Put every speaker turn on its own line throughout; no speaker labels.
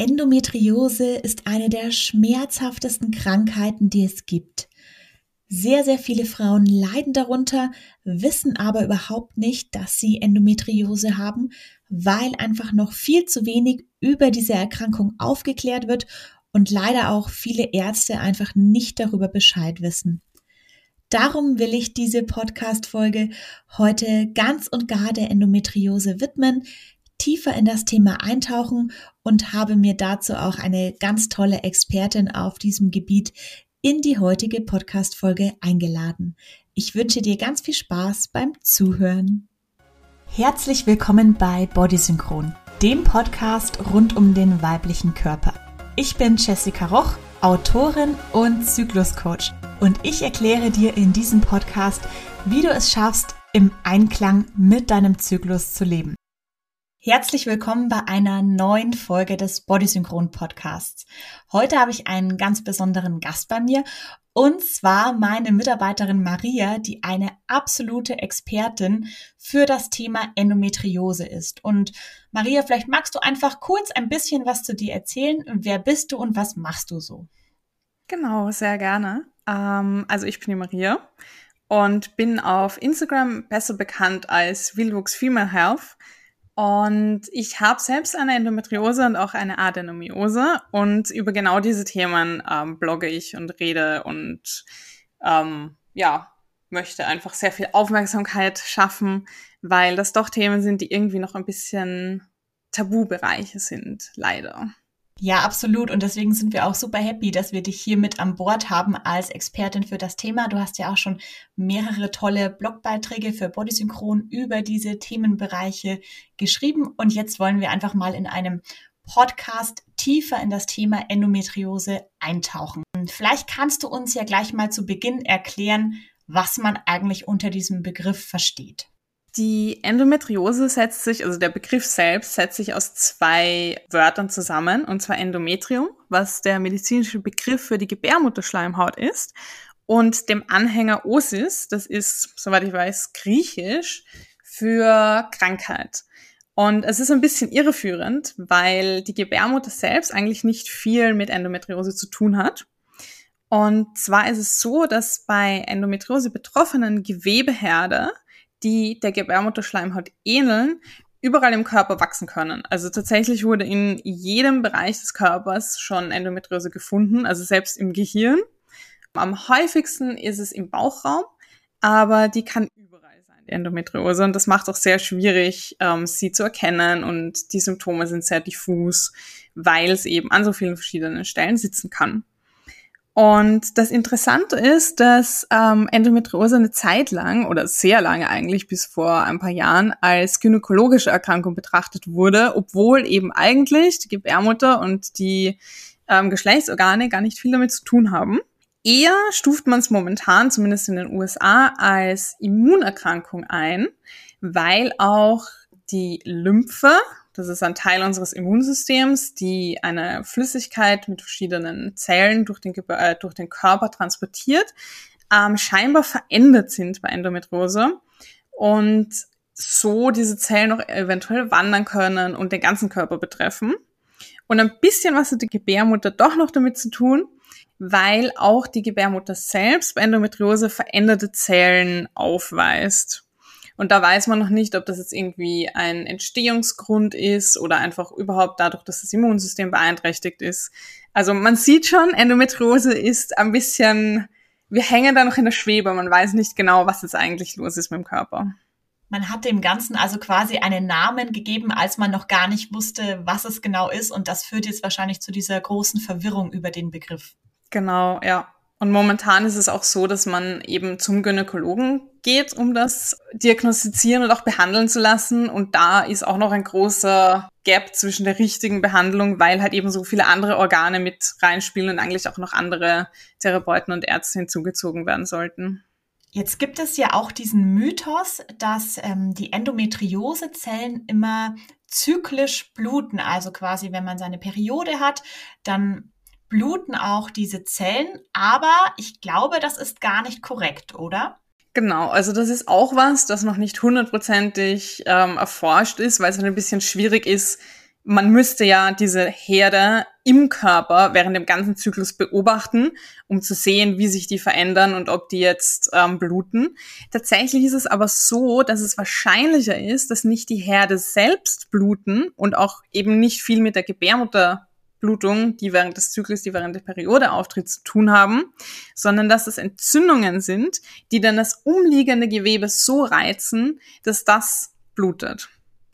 Endometriose ist eine der schmerzhaftesten Krankheiten, die es gibt. Sehr, sehr viele Frauen leiden darunter, wissen aber überhaupt nicht, dass sie Endometriose haben, weil einfach noch viel zu wenig über diese Erkrankung aufgeklärt wird und leider auch viele Ärzte einfach nicht darüber Bescheid wissen. Darum will ich diese Podcast-Folge heute ganz und gar der Endometriose widmen, tiefer in das Thema eintauchen und habe mir dazu auch eine ganz tolle Expertin auf diesem Gebiet in die heutige Podcast-Folge eingeladen. Ich wünsche dir ganz viel Spaß beim Zuhören. Herzlich willkommen bei Bodysynchron, dem Podcast rund um den weiblichen Körper. Ich bin Jessica Roch, Autorin und Zykluscoach und ich erkläre dir in diesem Podcast, wie du es schaffst, im Einklang mit deinem Zyklus zu leben. Herzlich willkommen bei einer neuen Folge des Bodysynchron Podcasts. Heute habe ich einen ganz besonderen Gast bei mir und zwar meine Mitarbeiterin Maria, die eine absolute Expertin für das Thema Endometriose ist. Und Maria, vielleicht magst du einfach kurz ein bisschen was zu dir erzählen. Wer bist du und was machst du so?
Genau, sehr gerne. Ähm, also ich bin die Maria und bin auf Instagram besser bekannt als Wildwuchs Female Health. Und ich habe selbst eine Endometriose und auch eine Adenomiose. Und über genau diese Themen ähm, blogge ich und rede und ähm, ja, möchte einfach sehr viel Aufmerksamkeit schaffen, weil das doch Themen sind, die irgendwie noch ein bisschen Tabubereiche sind, leider.
Ja, absolut. Und deswegen sind wir auch super happy, dass wir dich hier mit an Bord haben als Expertin für das Thema. Du hast ja auch schon mehrere tolle Blogbeiträge für Bodysynchron über diese Themenbereiche geschrieben. Und jetzt wollen wir einfach mal in einem Podcast tiefer in das Thema Endometriose eintauchen. Vielleicht kannst du uns ja gleich mal zu Beginn erklären, was man eigentlich unter diesem Begriff versteht.
Die Endometriose setzt sich, also der Begriff selbst setzt sich aus zwei Wörtern zusammen, und zwar Endometrium, was der medizinische Begriff für die Gebärmutterschleimhaut ist, und dem Anhänger Osis, das ist, soweit ich weiß, griechisch für Krankheit. Und es ist ein bisschen irreführend, weil die Gebärmutter selbst eigentlich nicht viel mit Endometriose zu tun hat. Und zwar ist es so, dass bei Endometriose betroffenen Gewebeherde die der Gebärmutterschleimhaut ähneln, überall im Körper wachsen können. Also tatsächlich wurde in jedem Bereich des Körpers schon Endometriose gefunden, also selbst im Gehirn. Am häufigsten ist es im Bauchraum, aber die kann überall sein, die Endometriose. Und das macht auch sehr schwierig, ähm, sie zu erkennen. Und die Symptome sind sehr diffus, weil es eben an so vielen verschiedenen Stellen sitzen kann. Und das Interessante ist, dass ähm, Endometriose eine Zeit lang oder sehr lange eigentlich bis vor ein paar Jahren als gynäkologische Erkrankung betrachtet wurde, obwohl eben eigentlich die Gebärmutter und die ähm, Geschlechtsorgane gar nicht viel damit zu tun haben. Eher stuft man es momentan, zumindest in den USA, als Immunerkrankung ein, weil auch die Lymphe, das ist ein Teil unseres Immunsystems, die eine Flüssigkeit mit verschiedenen Zellen durch den, äh, durch den Körper transportiert, ähm, scheinbar verändert sind bei Endometriose und so diese Zellen noch eventuell wandern können und den ganzen Körper betreffen. Und ein bisschen was hat die Gebärmutter doch noch damit zu tun, weil auch die Gebärmutter selbst bei Endometriose veränderte Zellen aufweist. Und da weiß man noch nicht, ob das jetzt irgendwie ein Entstehungsgrund ist oder einfach überhaupt dadurch, dass das Immunsystem beeinträchtigt ist. Also man sieht schon, Endometriose ist ein bisschen, wir hängen da noch in der Schwebe, man weiß nicht genau, was jetzt eigentlich los ist mit dem Körper.
Man hat dem Ganzen also quasi einen Namen gegeben, als man noch gar nicht wusste, was es genau ist. Und das führt jetzt wahrscheinlich zu dieser großen Verwirrung über den Begriff.
Genau, ja. Und momentan ist es auch so, dass man eben zum Gynäkologen geht, um das diagnostizieren und auch behandeln zu lassen. Und da ist auch noch ein großer Gap zwischen der richtigen Behandlung, weil halt eben so viele andere Organe mit reinspielen und eigentlich auch noch andere Therapeuten und Ärzte hinzugezogen werden sollten.
Jetzt gibt es ja auch diesen Mythos, dass ähm, die Endometriosezellen immer zyklisch bluten. Also quasi, wenn man seine Periode hat, dann bluten auch diese Zellen, aber ich glaube, das ist gar nicht korrekt, oder?
Genau, also das ist auch was, das noch nicht hundertprozentig ähm, erforscht ist, weil es halt ein bisschen schwierig ist, man müsste ja diese Herde im Körper während dem ganzen Zyklus beobachten, um zu sehen, wie sich die verändern und ob die jetzt ähm, bluten. Tatsächlich ist es aber so, dass es wahrscheinlicher ist, dass nicht die Herde selbst bluten und auch eben nicht viel mit der Gebärmutterblutung, die während des Zyklus, die während der Periode auftritt, zu tun haben, sondern dass es Entzündungen sind, die dann das umliegende Gewebe so reizen, dass das blutet.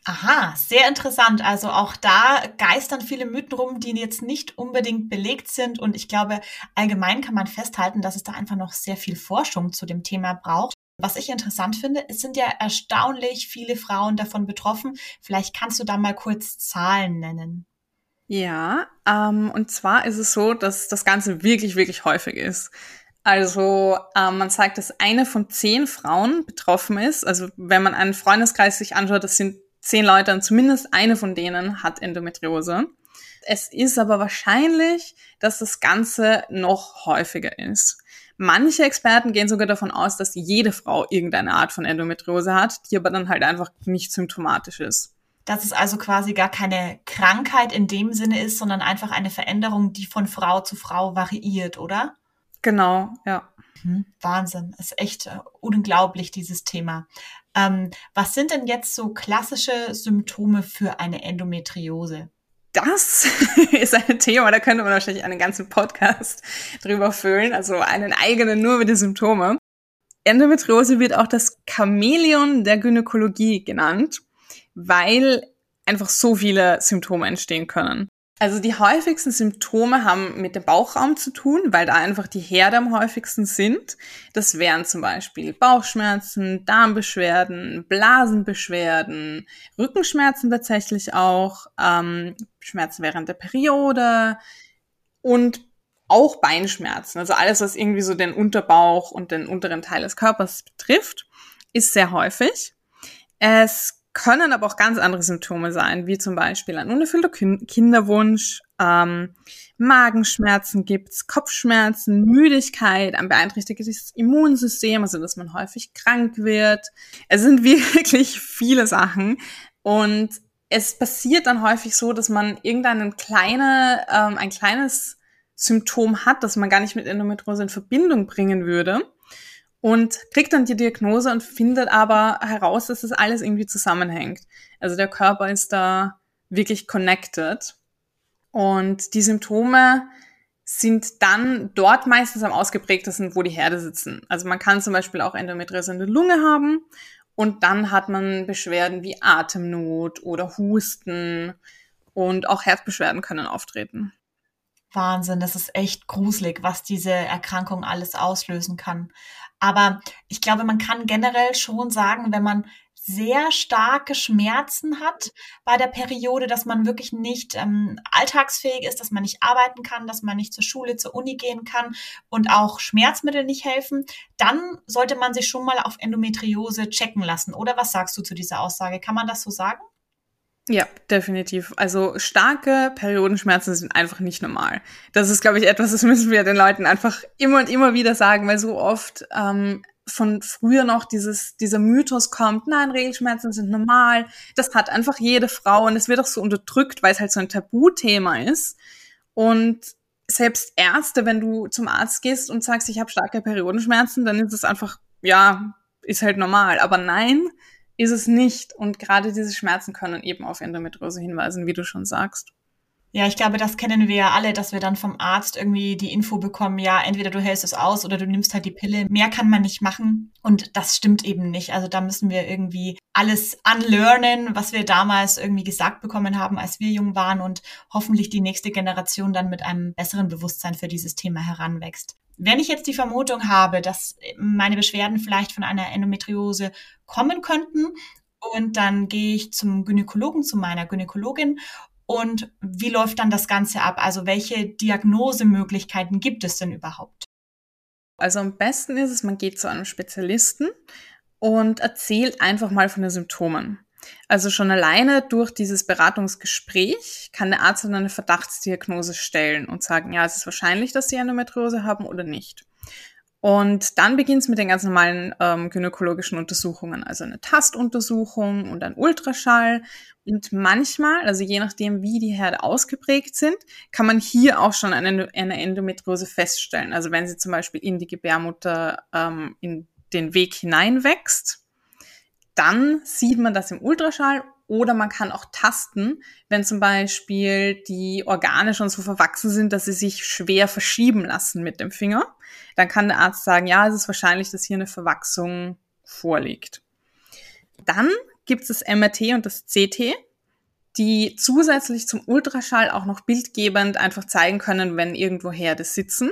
Aha, sehr interessant. Also auch da geistern viele Mythen rum, die jetzt nicht unbedingt belegt sind. Und ich glaube, allgemein kann man festhalten, dass es da einfach noch sehr viel Forschung zu dem Thema braucht. Was ich interessant finde, es sind ja erstaunlich viele Frauen davon betroffen. Vielleicht kannst du da mal kurz Zahlen nennen.
Ja, ähm, und zwar ist es so, dass das Ganze wirklich, wirklich häufig ist. Also ähm, man sagt, dass eine von zehn Frauen betroffen ist. Also wenn man einen Freundeskreis sich anschaut, das sind zehn Leute und zumindest eine von denen hat Endometriose. Es ist aber wahrscheinlich, dass das Ganze noch häufiger ist. Manche Experten gehen sogar davon aus, dass jede Frau irgendeine Art von Endometriose hat, die aber dann halt einfach nicht symptomatisch ist.
Dass es also quasi gar keine Krankheit in dem Sinne ist, sondern einfach eine Veränderung, die von Frau zu Frau variiert, oder?
Genau, ja.
Mhm. Wahnsinn, ist echt äh, unglaublich, dieses Thema. Ähm, was sind denn jetzt so klassische Symptome für eine Endometriose?
Das ist ein Thema, da könnte man wahrscheinlich einen ganzen Podcast drüber füllen, also einen eigenen nur mit den Symptomen. Endometriose wird auch das Chamäleon der Gynäkologie genannt, weil einfach so viele Symptome entstehen können. Also die häufigsten Symptome haben mit dem Bauchraum zu tun, weil da einfach die Herde am häufigsten sind. Das wären zum Beispiel Bauchschmerzen, Darmbeschwerden, Blasenbeschwerden, Rückenschmerzen tatsächlich auch, ähm, Schmerzen während der Periode und auch Beinschmerzen. Also alles, was irgendwie so den Unterbauch und den unteren Teil des Körpers betrifft, ist sehr häufig. Es können aber auch ganz andere Symptome sein, wie zum Beispiel ein unerfüllter Kinderwunsch, ähm, Magenschmerzen gibt's, Kopfschmerzen, Müdigkeit, ein beeinträchtigtes Immunsystem, also dass man häufig krank wird. Es sind wirklich viele Sachen und es passiert dann häufig so, dass man irgendeinen kleine, ähm, ein kleines Symptom hat, das man gar nicht mit Endometriose in Verbindung bringen würde und kriegt dann die Diagnose und findet aber heraus, dass das alles irgendwie zusammenhängt. Also der Körper ist da wirklich connected. Und die Symptome sind dann dort meistens am ausgeprägtesten, wo die Herde sitzen. Also man kann zum Beispiel auch Endometriose in der Lunge haben und dann hat man Beschwerden wie Atemnot oder Husten und auch Herzbeschwerden können auftreten.
Wahnsinn, das ist echt gruselig, was diese Erkrankung alles auslösen kann. Aber ich glaube, man kann generell schon sagen, wenn man sehr starke Schmerzen hat bei der Periode, dass man wirklich nicht ähm, alltagsfähig ist, dass man nicht arbeiten kann, dass man nicht zur Schule, zur Uni gehen kann und auch Schmerzmittel nicht helfen, dann sollte man sich schon mal auf Endometriose checken lassen. Oder was sagst du zu dieser Aussage? Kann man das so sagen?
Ja, definitiv. Also starke Periodenschmerzen sind einfach nicht normal. Das ist, glaube ich, etwas, das müssen wir den Leuten einfach immer und immer wieder sagen, weil so oft ähm, von früher noch dieses, dieser Mythos kommt, nein, Regelschmerzen sind normal. Das hat einfach jede Frau und es wird auch so unterdrückt, weil es halt so ein Tabuthema ist. Und selbst Ärzte, wenn du zum Arzt gehst und sagst, ich habe starke Periodenschmerzen, dann ist es einfach, ja, ist halt normal. Aber nein, ist es nicht. Und gerade diese Schmerzen können eben auf Endometriose hinweisen, wie du schon sagst.
Ja, ich glaube, das kennen wir ja alle, dass wir dann vom Arzt irgendwie die Info bekommen, ja, entweder du hältst es aus oder du nimmst halt die Pille. Mehr kann man nicht machen. Und das stimmt eben nicht. Also da müssen wir irgendwie alles unlearnen, was wir damals irgendwie gesagt bekommen haben, als wir jung waren und hoffentlich die nächste Generation dann mit einem besseren Bewusstsein für dieses Thema heranwächst. Wenn ich jetzt die Vermutung habe, dass meine Beschwerden vielleicht von einer Endometriose kommen könnten und dann gehe ich zum Gynäkologen, zu meiner Gynäkologin und wie läuft dann das Ganze ab? Also welche Diagnosemöglichkeiten gibt es denn überhaupt?
Also am besten ist es, man geht zu einem Spezialisten und erzählt einfach mal von den Symptomen. Also schon alleine durch dieses Beratungsgespräch kann der Arzt dann eine Verdachtsdiagnose stellen und sagen, ja, es ist wahrscheinlich, dass Sie Endometriose haben oder nicht. Und dann beginnt es mit den ganz normalen ähm, gynäkologischen Untersuchungen, also eine Tastuntersuchung und ein Ultraschall. Und manchmal, also je nachdem, wie die Herde ausgeprägt sind, kann man hier auch schon eine, eine Endometriose feststellen. Also wenn sie zum Beispiel in die Gebärmutter ähm, in den Weg hineinwächst, dann sieht man das im Ultraschall oder man kann auch tasten, wenn zum Beispiel die Organe schon so verwachsen sind, dass sie sich schwer verschieben lassen mit dem Finger. Dann kann der Arzt sagen, ja, es ist wahrscheinlich, dass hier eine Verwachsung vorliegt. Dann gibt es das MRT und das CT, die zusätzlich zum Ultraschall auch noch bildgebend einfach zeigen können, wenn irgendwo Herde sitzen.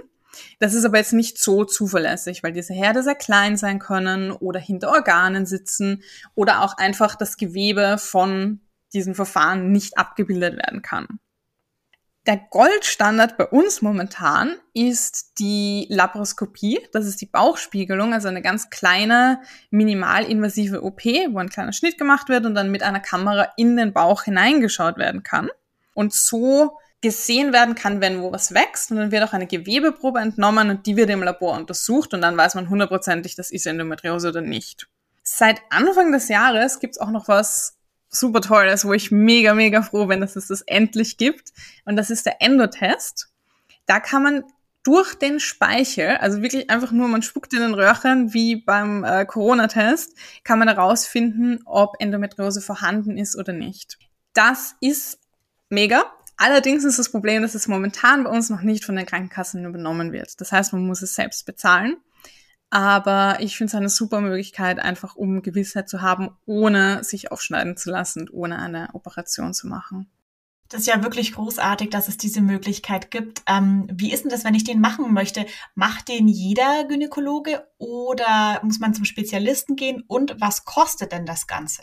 Das ist aber jetzt nicht so zuverlässig, weil diese Herde sehr klein sein können oder hinter Organen sitzen oder auch einfach das Gewebe von diesen Verfahren nicht abgebildet werden kann. Der Goldstandard bei uns momentan ist die Laparoskopie. Das ist die Bauchspiegelung, also eine ganz kleine, minimalinvasive OP, wo ein kleiner Schnitt gemacht wird und dann mit einer Kamera in den Bauch hineingeschaut werden kann. Und so gesehen werden kann, wenn wo was wächst. Und dann wird auch eine Gewebeprobe entnommen und die wird im Labor untersucht und dann weiß man hundertprozentig, das ist Endometriose oder nicht. Seit Anfang des Jahres gibt's auch noch was super Tolles, wo ich mega, mega froh bin, dass es das endlich gibt. Und das ist der Endotest. Da kann man durch den Speichel, also wirklich einfach nur, man spuckt in den Röhrchen wie beim äh, Corona-Test, kann man herausfinden, ob Endometriose vorhanden ist oder nicht. Das ist mega. Allerdings ist das Problem, dass es momentan bei uns noch nicht von den Krankenkassen übernommen wird. Das heißt, man muss es selbst bezahlen. Aber ich finde es eine super Möglichkeit, einfach um Gewissheit zu haben, ohne sich aufschneiden zu lassen und ohne eine Operation zu machen.
Das ist ja wirklich großartig, dass es diese Möglichkeit gibt. Ähm, wie ist denn das, wenn ich den machen möchte? Macht den jeder Gynäkologe oder muss man zum Spezialisten gehen? Und was kostet denn das Ganze?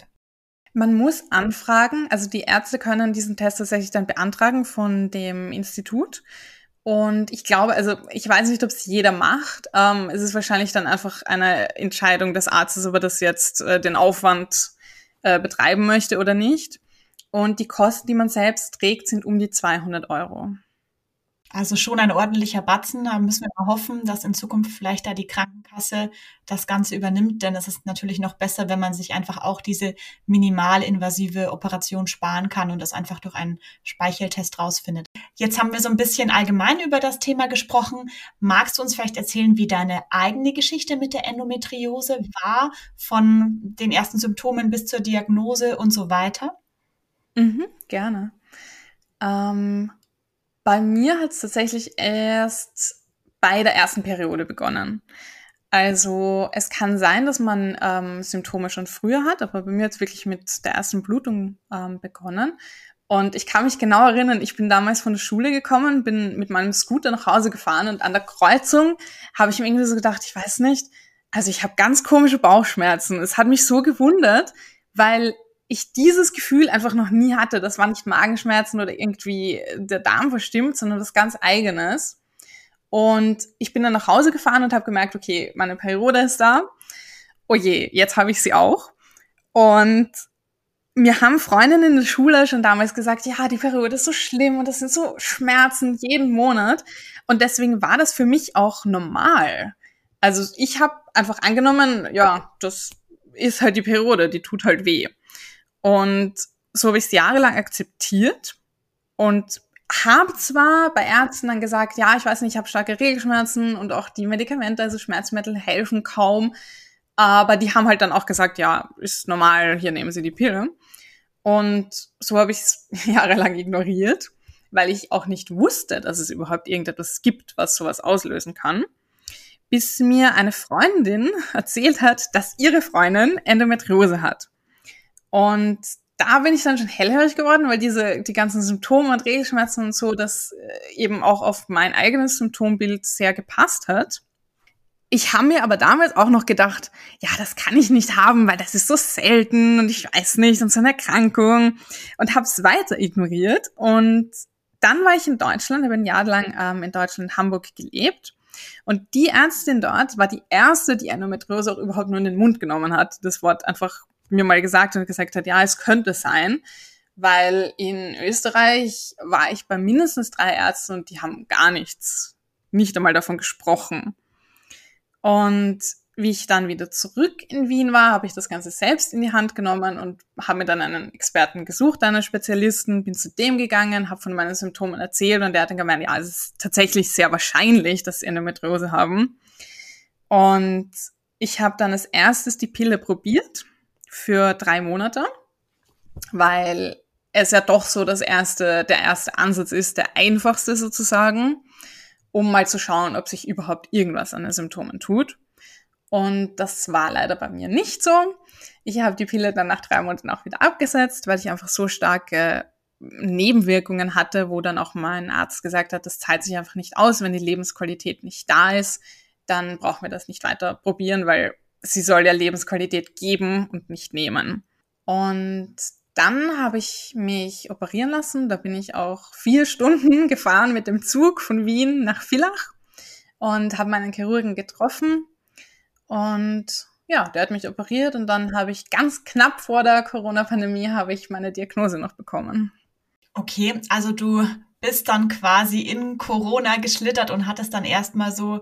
Man muss anfragen, also die Ärzte können diesen Test tatsächlich dann beantragen von dem Institut. Und ich glaube, also ich weiß nicht, ob es jeder macht. Ähm, es ist wahrscheinlich dann einfach eine Entscheidung des Arztes, ob er das jetzt äh, den Aufwand äh, betreiben möchte oder nicht. Und die Kosten, die man selbst trägt, sind um die 200 Euro.
Also schon ein ordentlicher Batzen. Da müssen wir mal hoffen, dass in Zukunft vielleicht da die Krankenkasse das Ganze übernimmt. Denn es ist natürlich noch besser, wenn man sich einfach auch diese minimalinvasive Operation sparen kann und das einfach durch einen Speicheltest rausfindet. Jetzt haben wir so ein bisschen allgemein über das Thema gesprochen. Magst du uns vielleicht erzählen, wie deine eigene Geschichte mit der Endometriose war, von den ersten Symptomen bis zur Diagnose und so weiter?
Mhm, gerne. Ähm bei mir hat es tatsächlich erst bei der ersten Periode begonnen. Also es kann sein, dass man ähm, Symptome schon früher hat, aber bei mir hat es wirklich mit der ersten Blutung ähm, begonnen. Und ich kann mich genau erinnern, ich bin damals von der Schule gekommen, bin mit meinem Scooter nach Hause gefahren und an der Kreuzung habe ich mir irgendwie so gedacht, ich weiß nicht, also ich habe ganz komische Bauchschmerzen. Es hat mich so gewundert, weil ich dieses Gefühl einfach noch nie hatte. Das war nicht Magenschmerzen oder irgendwie der Darm verstimmt, sondern was ganz eigenes. Und ich bin dann nach Hause gefahren und habe gemerkt, okay, meine Periode ist da. Oh je, jetzt habe ich sie auch. Und mir haben Freundinnen in der Schule schon damals gesagt, ja, die Periode ist so schlimm und das sind so Schmerzen jeden Monat. Und deswegen war das für mich auch normal. Also ich habe einfach angenommen, ja, das ist halt die Periode, die tut halt weh. Und so habe ich es jahrelang akzeptiert und habe zwar bei Ärzten dann gesagt, ja, ich weiß nicht, ich habe starke Regelschmerzen und auch die Medikamente, also Schmerzmittel helfen kaum, aber die haben halt dann auch gesagt, ja, ist normal, hier nehmen Sie die Pille. Und so habe ich es jahrelang ignoriert, weil ich auch nicht wusste, dass es überhaupt irgendetwas gibt, was sowas auslösen kann. Bis mir eine Freundin erzählt hat, dass ihre Freundin Endometriose hat. Und da bin ich dann schon hellhörig geworden, weil diese, die ganzen Symptome und Regelschmerzen und so, das äh, eben auch auf mein eigenes Symptombild sehr gepasst hat. Ich habe mir aber damals auch noch gedacht, ja, das kann ich nicht haben, weil das ist so selten und ich weiß nicht und so eine Erkrankung und habe es weiter ignoriert. Und dann war ich in Deutschland, habe ein Jahr lang ähm, in Deutschland, Hamburg gelebt. Und die Ärztin dort war die erste, die Endometriose auch überhaupt nur in den Mund genommen hat, das Wort einfach mir mal gesagt und gesagt hat, ja, es könnte sein, weil in Österreich war ich bei mindestens drei Ärzten und die haben gar nichts, nicht einmal davon gesprochen. Und wie ich dann wieder zurück in Wien war, habe ich das Ganze selbst in die Hand genommen und habe mir dann einen Experten gesucht, einen Spezialisten, bin zu dem gegangen, habe von meinen Symptomen erzählt und der hat dann gemeint, ja, es ist tatsächlich sehr wahrscheinlich, dass sie Endometriose haben. Und ich habe dann als erstes die Pille probiert für drei Monate, weil es ja doch so das erste, der erste Ansatz ist, der einfachste sozusagen, um mal zu schauen, ob sich überhaupt irgendwas an den Symptomen tut. Und das war leider bei mir nicht so. Ich habe die Pille dann nach drei Monaten auch wieder abgesetzt, weil ich einfach so starke Nebenwirkungen hatte, wo dann auch mein Arzt gesagt hat, das zahlt sich einfach nicht aus, wenn die Lebensqualität nicht da ist, dann brauchen wir das nicht weiter probieren, weil sie soll ja Lebensqualität geben und nicht nehmen. Und dann habe ich mich operieren lassen. Da bin ich auch vier Stunden gefahren mit dem Zug von Wien nach Villach und habe meinen Chirurgen getroffen und ja, der hat mich operiert und dann habe ich ganz knapp vor der Corona-Pandemie habe ich meine Diagnose noch bekommen.
Okay, also du bist dann quasi in Corona geschlittert und hattest dann erstmal so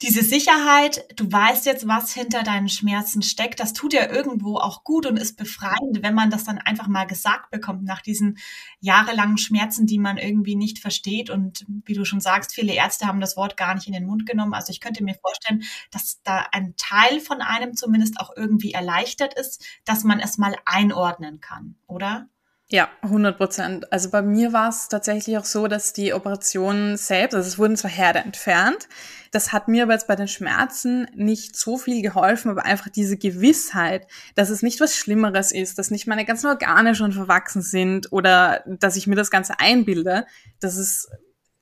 diese Sicherheit, du weißt jetzt, was hinter deinen Schmerzen steckt, das tut ja irgendwo auch gut und ist befreiend, wenn man das dann einfach mal gesagt bekommt nach diesen jahrelangen Schmerzen, die man irgendwie nicht versteht. Und wie du schon sagst, viele Ärzte haben das Wort gar nicht in den Mund genommen. Also ich könnte mir vorstellen, dass da ein Teil von einem zumindest auch irgendwie erleichtert ist, dass man es mal einordnen kann, oder?
Ja, 100 Prozent. Also bei mir war es tatsächlich auch so, dass die Operation selbst, also es wurden zwar Herde entfernt, das hat mir aber jetzt bei den Schmerzen nicht so viel geholfen, aber einfach diese Gewissheit, dass es nicht was Schlimmeres ist, dass nicht meine ganzen Organe schon verwachsen sind oder dass ich mir das Ganze einbilde, das ist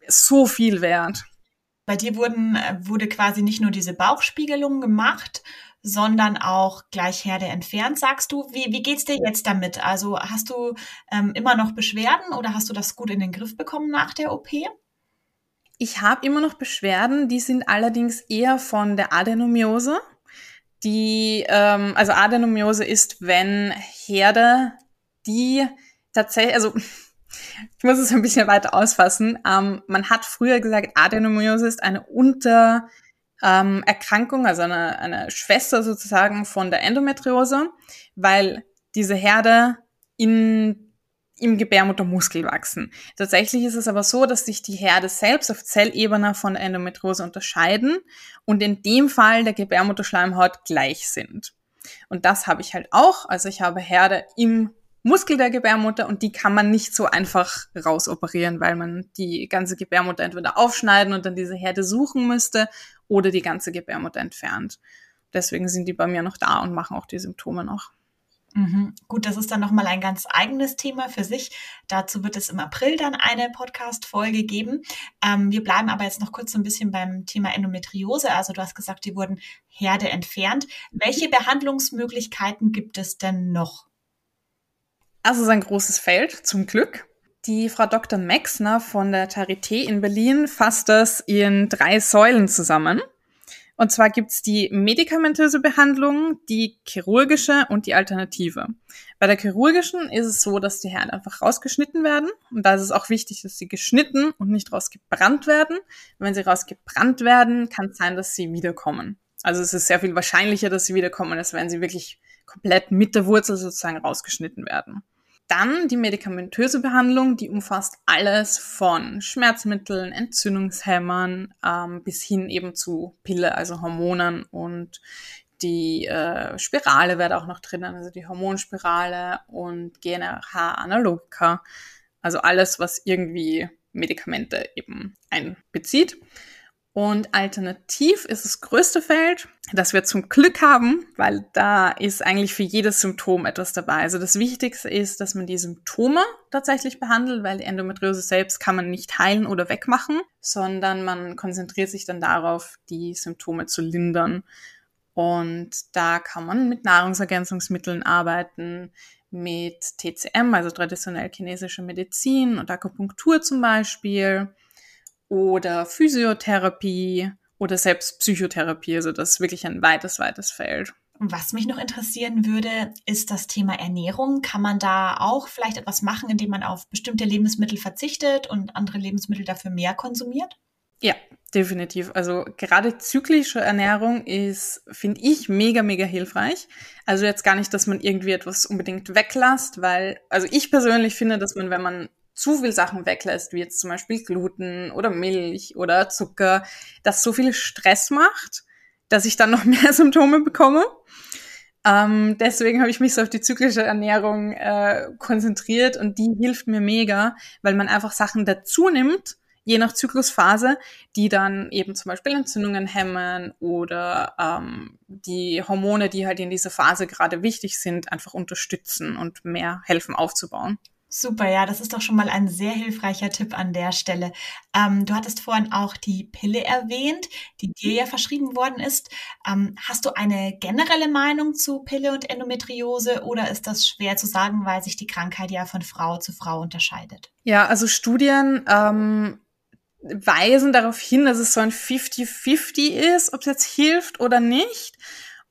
so viel wert.
Bei dir wurden, äh, wurde quasi nicht nur diese Bauchspiegelung gemacht, sondern auch gleich Herde entfernt, sagst du. Wie, wie geht's dir jetzt damit? Also hast du ähm, immer noch Beschwerden oder hast du das gut in den Griff bekommen nach der OP?
Ich habe immer noch Beschwerden, die sind allerdings eher von der Adenomiose. Die, ähm, also Adenomiose ist, wenn Herde, die tatsächlich, also ich muss es ein bisschen weiter ausfassen. Ähm, man hat früher gesagt, Adenomiose ist eine unter ähm, Erkrankung, also eine, eine Schwester sozusagen von der Endometriose, weil diese Herde in im Gebärmuttermuskel wachsen. Tatsächlich ist es aber so, dass sich die Herde selbst auf Zellebene von der Endometriose unterscheiden und in dem Fall der Gebärmutterschleimhaut gleich sind. Und das habe ich halt auch. Also ich habe Herde im Muskel der Gebärmutter und die kann man nicht so einfach rausoperieren, weil man die ganze Gebärmutter entweder aufschneiden und dann diese Herde suchen müsste oder die ganze Gebärmutter entfernt. Deswegen sind die bei mir noch da und machen auch die Symptome noch.
Mhm. Gut, das ist dann nochmal ein ganz eigenes Thema für sich. Dazu wird es im April dann eine Podcast-Folge geben. Ähm, wir bleiben aber jetzt noch kurz so ein bisschen beim Thema Endometriose. Also du hast gesagt, die wurden Herde entfernt. Welche Behandlungsmöglichkeiten gibt es denn noch?
Also es ist ein großes Feld, zum Glück. Die Frau Dr. Maxner von der Charité in Berlin fasst das in drei Säulen zusammen. Und zwar gibt's die medikamentöse Behandlung, die chirurgische und die alternative. Bei der chirurgischen ist es so, dass die Herde einfach rausgeschnitten werden. Und da ist es auch wichtig, dass sie geschnitten und nicht rausgebrannt werden. wenn sie rausgebrannt werden, kann es sein, dass sie wiederkommen. Also es ist sehr viel wahrscheinlicher, dass sie wiederkommen, als wenn sie wirklich komplett mit der Wurzel sozusagen rausgeschnitten werden. Dann die medikamentöse Behandlung, die umfasst alles von Schmerzmitteln, Entzündungshämmern ähm, bis hin eben zu Pille, also Hormonen und die äh, Spirale wäre auch noch drinnen, also die Hormonspirale und GNRH-Analogika, also alles, was irgendwie Medikamente eben einbezieht. Und alternativ ist das größte Feld, das wir zum Glück haben, weil da ist eigentlich für jedes Symptom etwas dabei. Also das Wichtigste ist, dass man die Symptome tatsächlich behandelt, weil die Endometriose selbst kann man nicht heilen oder wegmachen, sondern man konzentriert sich dann darauf, die Symptome zu lindern. Und da kann man mit Nahrungsergänzungsmitteln arbeiten, mit TCM, also traditionell chinesische Medizin und Akupunktur zum Beispiel oder Physiotherapie oder selbst Psychotherapie. Also das ist wirklich ein weites, weites Feld.
Was mich noch interessieren würde, ist das Thema Ernährung. Kann man da auch vielleicht etwas machen, indem man auf bestimmte Lebensmittel verzichtet und andere Lebensmittel dafür mehr konsumiert?
Ja, definitiv. Also gerade zyklische Ernährung ist, finde ich, mega, mega hilfreich. Also jetzt gar nicht, dass man irgendwie etwas unbedingt weglässt, weil, also ich persönlich finde, dass man, wenn man zu viel Sachen weglässt, wie jetzt zum Beispiel Gluten oder Milch oder Zucker, das so viel Stress macht, dass ich dann noch mehr Symptome bekomme. Ähm, deswegen habe ich mich so auf die zyklische Ernährung äh, konzentriert und die hilft mir mega, weil man einfach Sachen dazu nimmt, je nach Zyklusphase, die dann eben zum Beispiel Entzündungen hemmen oder ähm, die Hormone, die halt in dieser Phase gerade wichtig sind, einfach unterstützen und mehr helfen aufzubauen.
Super, ja, das ist doch schon mal ein sehr hilfreicher Tipp an der Stelle. Ähm, du hattest vorhin auch die Pille erwähnt, die dir ja verschrieben worden ist. Ähm, hast du eine generelle Meinung zu Pille und Endometriose oder ist das schwer zu sagen, weil sich die Krankheit ja von Frau zu Frau unterscheidet?
Ja, also Studien ähm, weisen darauf hin, dass es so ein 50-50 ist, ob es jetzt hilft oder nicht.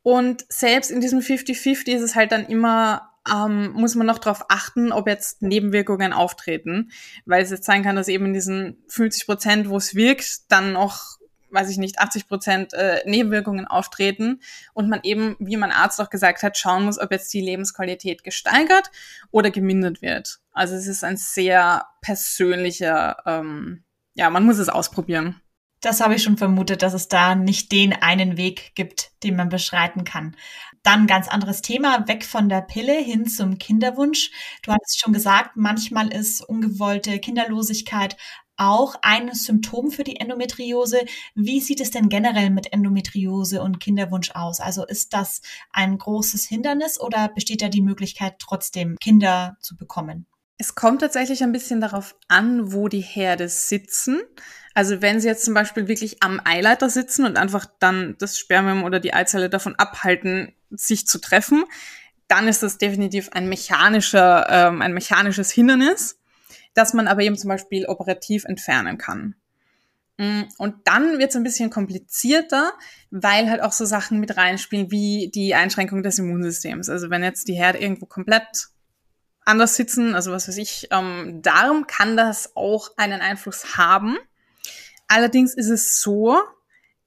Und selbst in diesem 50-50 ist es halt dann immer ähm, muss man noch darauf achten, ob jetzt Nebenwirkungen auftreten, weil es jetzt sein kann, dass eben in diesen 50 Prozent, wo es wirkt, dann noch weiß ich nicht, 80 Prozent äh, Nebenwirkungen auftreten und man eben, wie mein Arzt auch gesagt hat, schauen muss, ob jetzt die Lebensqualität gesteigert oder gemindert wird. Also es ist ein sehr persönlicher, ähm, ja, man muss es ausprobieren.
Das habe ich schon vermutet, dass es da nicht den einen Weg gibt, den man beschreiten kann. Dann ganz anderes Thema, weg von der Pille hin zum Kinderwunsch. Du hattest schon gesagt, manchmal ist ungewollte Kinderlosigkeit auch ein Symptom für die Endometriose. Wie sieht es denn generell mit Endometriose und Kinderwunsch aus? Also ist das ein großes Hindernis oder besteht da die Möglichkeit, trotzdem Kinder zu bekommen?
Es kommt tatsächlich ein bisschen darauf an, wo die Herde sitzen. Also wenn sie jetzt zum Beispiel wirklich am Eileiter sitzen und einfach dann das Spermium oder die Eizelle davon abhalten, sich zu treffen, dann ist das definitiv ein mechanischer, ähm, ein mechanisches Hindernis, das man aber eben zum Beispiel operativ entfernen kann. Mm, und dann wird es ein bisschen komplizierter, weil halt auch so Sachen mit reinspielen wie die Einschränkung des Immunsystems. Also wenn jetzt die Herde irgendwo komplett anders sitzen, also was weiß ich, ähm, Darm kann das auch einen Einfluss haben. Allerdings ist es so,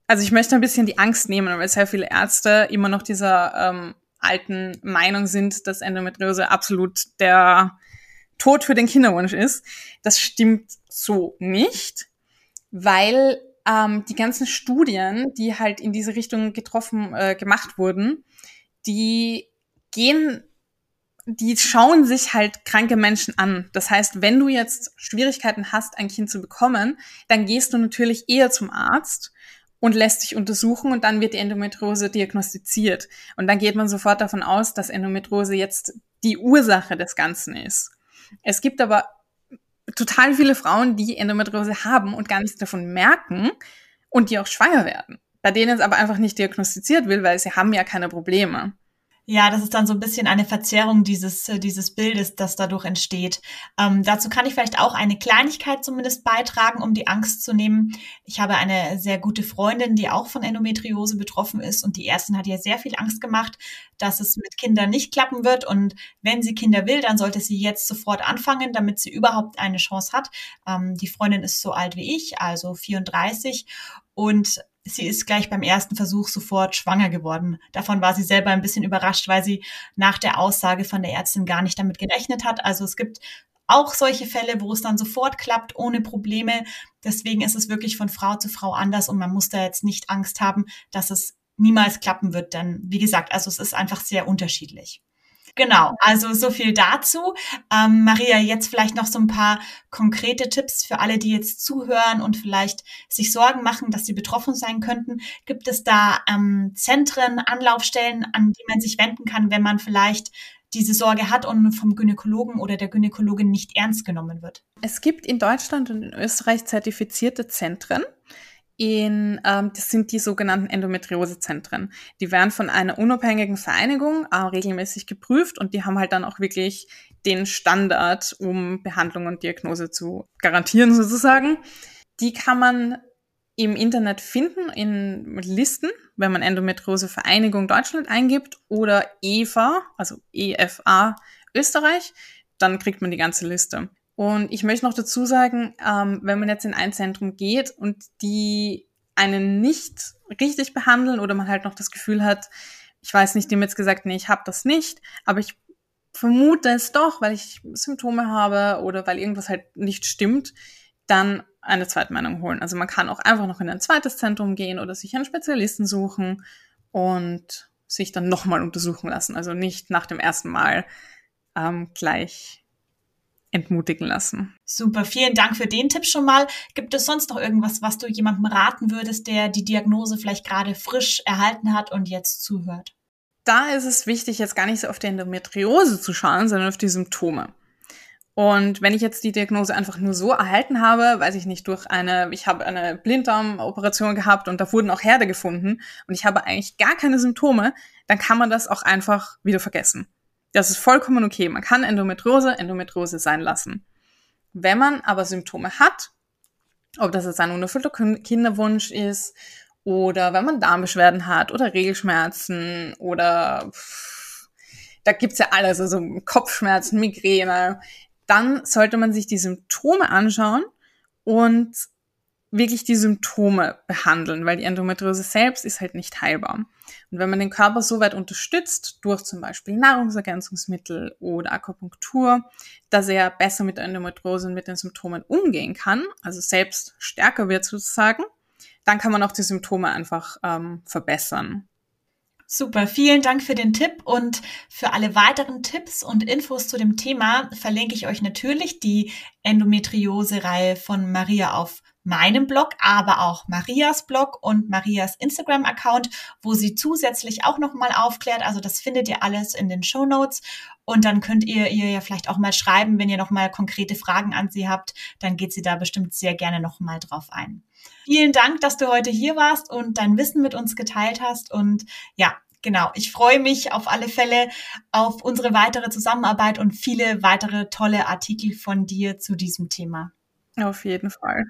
also ich möchte ein bisschen die Angst nehmen, weil sehr viele Ärzte immer noch dieser ähm, alten Meinung sind, dass Endometriose absolut der Tod für den Kinderwunsch ist. Das stimmt so nicht, weil ähm, die ganzen Studien, die halt in diese Richtung getroffen, äh, gemacht wurden, die gehen die schauen sich halt kranke Menschen an. Das heißt, wenn du jetzt Schwierigkeiten hast, ein Kind zu bekommen, dann gehst du natürlich eher zum Arzt und lässt dich untersuchen und dann wird die Endometriose diagnostiziert. Und dann geht man sofort davon aus, dass Endometriose jetzt die Ursache des Ganzen ist. Es gibt aber total viele Frauen, die Endometriose haben und gar nichts davon merken und die auch schwanger werden. Bei denen es aber einfach nicht diagnostiziert will, weil sie haben ja keine Probleme.
Ja, das ist dann so ein bisschen eine Verzerrung dieses, äh, dieses Bildes, das dadurch entsteht. Ähm, dazu kann ich vielleicht auch eine Kleinigkeit zumindest beitragen, um die Angst zu nehmen. Ich habe eine sehr gute Freundin, die auch von Endometriose betroffen ist und die Ärztin hat ihr sehr viel Angst gemacht, dass es mit Kindern nicht klappen wird und wenn sie Kinder will, dann sollte sie jetzt sofort anfangen, damit sie überhaupt eine Chance hat. Ähm, die Freundin ist so alt wie ich, also 34 und sie ist gleich beim ersten Versuch sofort schwanger geworden. Davon war sie selber ein bisschen überrascht, weil sie nach der Aussage von der Ärztin gar nicht damit gerechnet hat. Also es gibt auch solche Fälle, wo es dann sofort klappt, ohne Probleme. Deswegen ist es wirklich von Frau zu Frau anders und man muss da jetzt nicht Angst haben, dass es niemals klappen wird. Denn wie gesagt, also es ist einfach sehr unterschiedlich. Genau, also so viel dazu. Ähm, Maria, jetzt vielleicht noch so ein paar konkrete Tipps für alle, die jetzt zuhören und vielleicht sich Sorgen machen, dass sie betroffen sein könnten. Gibt es da ähm, Zentren, Anlaufstellen, an die man sich wenden kann, wenn man vielleicht diese Sorge hat und vom Gynäkologen oder der Gynäkologin nicht ernst genommen wird?
Es gibt in Deutschland und in Österreich zertifizierte Zentren in, ähm, das sind die sogenannten Endometriosezentren. Die werden von einer unabhängigen Vereinigung äh, regelmäßig geprüft und die haben halt dann auch wirklich den Standard, um Behandlung und Diagnose zu garantieren sozusagen. Die kann man im Internet finden in Listen, wenn man Endometriose Vereinigung Deutschland eingibt oder EVA, also EFA Österreich, dann kriegt man die ganze Liste. Und ich möchte noch dazu sagen, ähm, wenn man jetzt in ein Zentrum geht und die einen nicht richtig behandeln oder man halt noch das Gefühl hat, ich weiß nicht, dem jetzt gesagt, nee, ich habe das nicht, aber ich vermute es doch, weil ich Symptome habe oder weil irgendwas halt nicht stimmt, dann eine Zweitmeinung holen. Also man kann auch einfach noch in ein zweites Zentrum gehen oder sich einen Spezialisten suchen und sich dann nochmal untersuchen lassen. Also nicht nach dem ersten Mal ähm, gleich entmutigen lassen.
Super, vielen Dank für den Tipp schon mal. Gibt es sonst noch irgendwas, was du jemandem raten würdest, der die Diagnose vielleicht gerade frisch erhalten hat und jetzt zuhört?
Da ist es wichtig, jetzt gar nicht so auf die Endometriose zu schauen, sondern auf die Symptome. Und wenn ich jetzt die Diagnose einfach nur so erhalten habe, weiß ich nicht, durch eine, ich habe eine Blinddarmoperation gehabt und da wurden auch Herde gefunden und ich habe eigentlich gar keine Symptome, dann kann man das auch einfach wieder vergessen. Das ist vollkommen okay. Man kann Endometriose Endometriose sein lassen. Wenn man aber Symptome hat, ob das jetzt ein unerfüllter Kinderwunsch ist oder wenn man Darmbeschwerden hat oder Regelschmerzen oder pff, da gibt's ja alles, also Kopfschmerzen, Migräne, dann sollte man sich die Symptome anschauen und wirklich die Symptome behandeln, weil die Endometriose selbst ist halt nicht heilbar. Und wenn man den Körper so weit unterstützt, durch zum Beispiel Nahrungsergänzungsmittel oder Akupunktur, dass er besser mit der Endometriose und mit den Symptomen umgehen kann, also selbst stärker wird sozusagen, dann kann man auch die Symptome einfach ähm, verbessern.
Super, vielen Dank für den Tipp und für alle weiteren Tipps und Infos zu dem Thema verlinke ich euch natürlich die Endometriose-Reihe von Maria auf meinem Blog, aber auch Marias Blog und Marias Instagram-Account, wo sie zusätzlich auch nochmal aufklärt. Also das findet ihr alles in den Show Notes. Und dann könnt ihr ihr ja vielleicht auch mal schreiben, wenn ihr nochmal konkrete Fragen an sie habt, dann geht sie da bestimmt sehr gerne nochmal drauf ein. Vielen Dank, dass du heute hier warst und dein Wissen mit uns geteilt hast. Und ja, genau, ich freue mich auf alle Fälle auf unsere weitere Zusammenarbeit und viele weitere tolle Artikel von dir zu diesem Thema.
Auf jeden Fall.